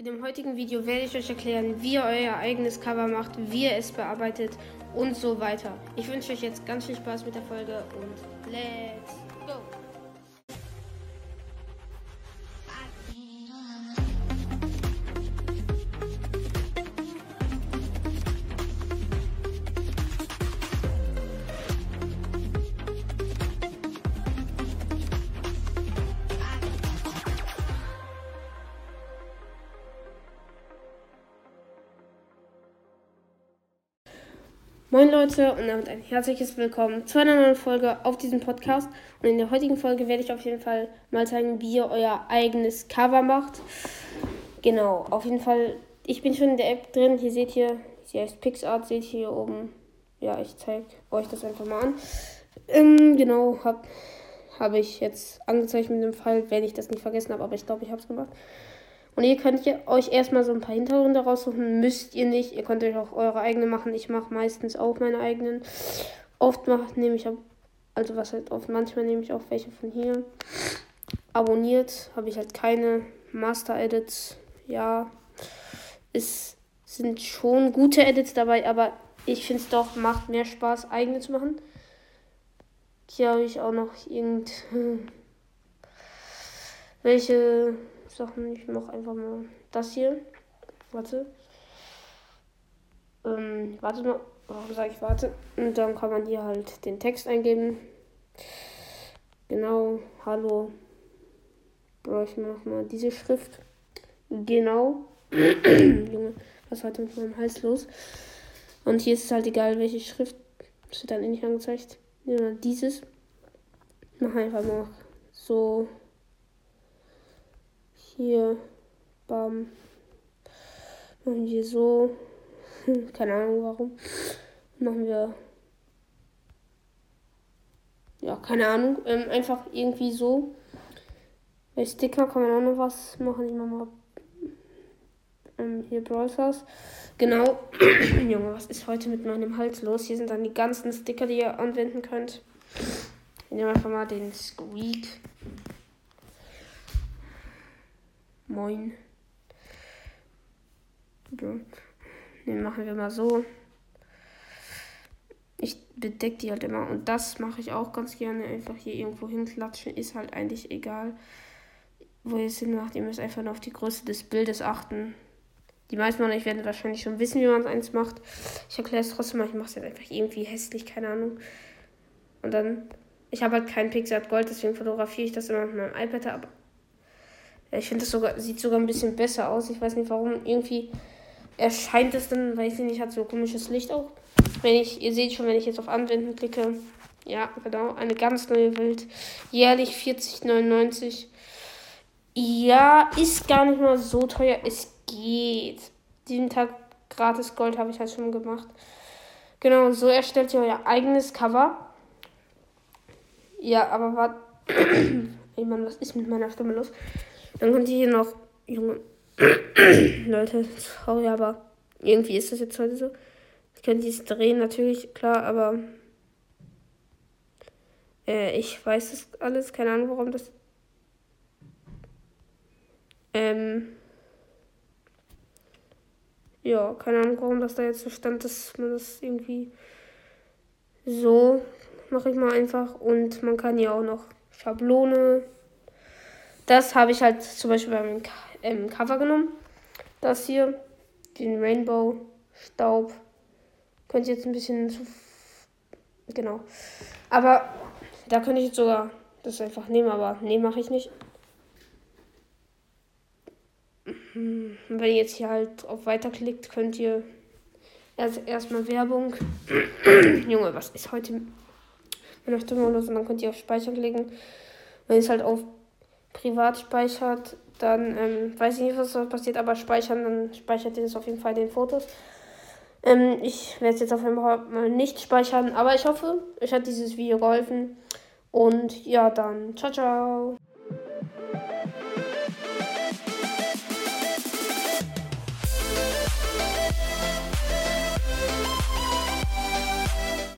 In dem heutigen Video werde ich euch erklären, wie ihr euer eigenes Cover macht, wie ihr es bearbeitet und so weiter. Ich wünsche euch jetzt ganz viel Spaß mit der Folge und let's Moin Leute und damit ein herzliches Willkommen zu einer neuen Folge auf diesem Podcast. Und in der heutigen Folge werde ich auf jeden Fall mal zeigen, wie ihr euer eigenes Cover macht. Genau, auf jeden Fall, ich bin schon in der App drin. Hier seht ihr, sie heißt PixArt, seht ihr hier oben. Ja, ich zeige euch das einfach mal an. Ähm, genau, habe hab ich jetzt angezeigt mit dem Fall, wenn ich das nicht vergessen habe, aber ich glaube, ich habe es gemacht. Und ihr könnt euch erstmal so ein paar Hintergründe raussuchen. Müsst ihr nicht. Ihr könnt euch auch eure eigene machen. Ich mache meistens auch meine eigenen. Oft mache nehme ich, also was halt oft, manchmal nehme ich auch welche von hier. Abonniert habe ich halt keine Master-Edits. Ja, es sind schon gute Edits dabei, aber ich finde es doch, macht mehr Spaß, eigene zu machen. Hier habe ich auch noch irgendwelche Sachen. Ich mache einfach mal das hier. Warte. Ähm, warte mal. Warum sage ich warte? Und dann kann man hier halt den Text eingeben. Genau. Hallo. Brauche ich noch mal diese Schrift. Genau. Junge, was ist heute mit meinem Hals los? Und hier ist es halt egal, welche Schrift. Das wird dann eh nicht angezeigt. Ja, dieses. Mach einfach mal so hier, bam. Machen wir so. Keine Ahnung warum. Machen wir. Ja, keine Ahnung. Ähm, einfach irgendwie so. Bei Sticker kann man auch noch was machen. Ich mach mal. Ähm, hier Browsers. Genau. Junge, was ist heute mit meinem Hals los? Hier sind dann die ganzen Sticker, die ihr anwenden könnt. Ich nehme einfach mal den Squeak. Moin. Den machen wir mal so. Ich bedecke die halt immer. Und das mache ich auch ganz gerne. Einfach hier irgendwo hinklatschen. Ist halt eigentlich egal, wo ihr es hinmacht. Ihr müsst einfach nur auf die Größe des Bildes achten. Die meisten von euch werden wahrscheinlich schon wissen, wie man es eins macht. Ich erkläre es trotzdem mal. Ich mache es jetzt einfach irgendwie hässlich, keine Ahnung. Und dann, ich habe halt kein Pixel Gold, deswegen fotografiere ich das immer mit meinem iPad ab. Ich finde das sogar, sieht sogar ein bisschen besser aus. Ich weiß nicht warum. Irgendwie erscheint es dann, weiß ich nicht, hat so komisches Licht auch. Wenn ich, ihr seht schon, wenn ich jetzt auf Anwenden klicke. Ja, genau. Eine ganz neue Welt. Jährlich 40,99. Ja, ist gar nicht mal so teuer. Es geht. Diesen Tag gratis Gold habe ich halt schon gemacht. Genau, so erstellt ihr euer eigenes Cover. Ja, aber was. Ey Mann, was ist mit meiner Stimme los? Dann kommt hier noch, Junge, Leute, sorry, aber irgendwie ist das jetzt heute so. Ich könnte dies drehen, natürlich, klar, aber äh, ich weiß es alles, keine Ahnung, warum das. Ähm, ja, keine Ahnung, warum das da jetzt so stand, dass man das irgendwie so mache ich mal einfach. Und man kann hier auch noch Schablone das habe ich halt zum Beispiel beim ähm, Cover genommen. Das hier, den Rainbow Staub. Könnt ihr jetzt ein bisschen zu. Genau. Aber da könnte ich jetzt sogar das einfach nehmen, aber nee, mache ich nicht. Wenn ihr jetzt hier halt auf Weiterklickt, könnt ihr erst erstmal Werbung. Junge, was ist heute meiner Stimme los? Und dann könnt ihr auf Speichern klicken. Wenn ihr es halt auf privat speichert, dann ähm, weiß ich nicht, was passiert, aber speichern, dann speichert ihr das auf jeden Fall den Fotos. Ähm, ich werde es jetzt auf jeden Fall mal nicht speichern, aber ich hoffe, euch hat dieses Video geholfen. Und ja, dann ciao, ciao.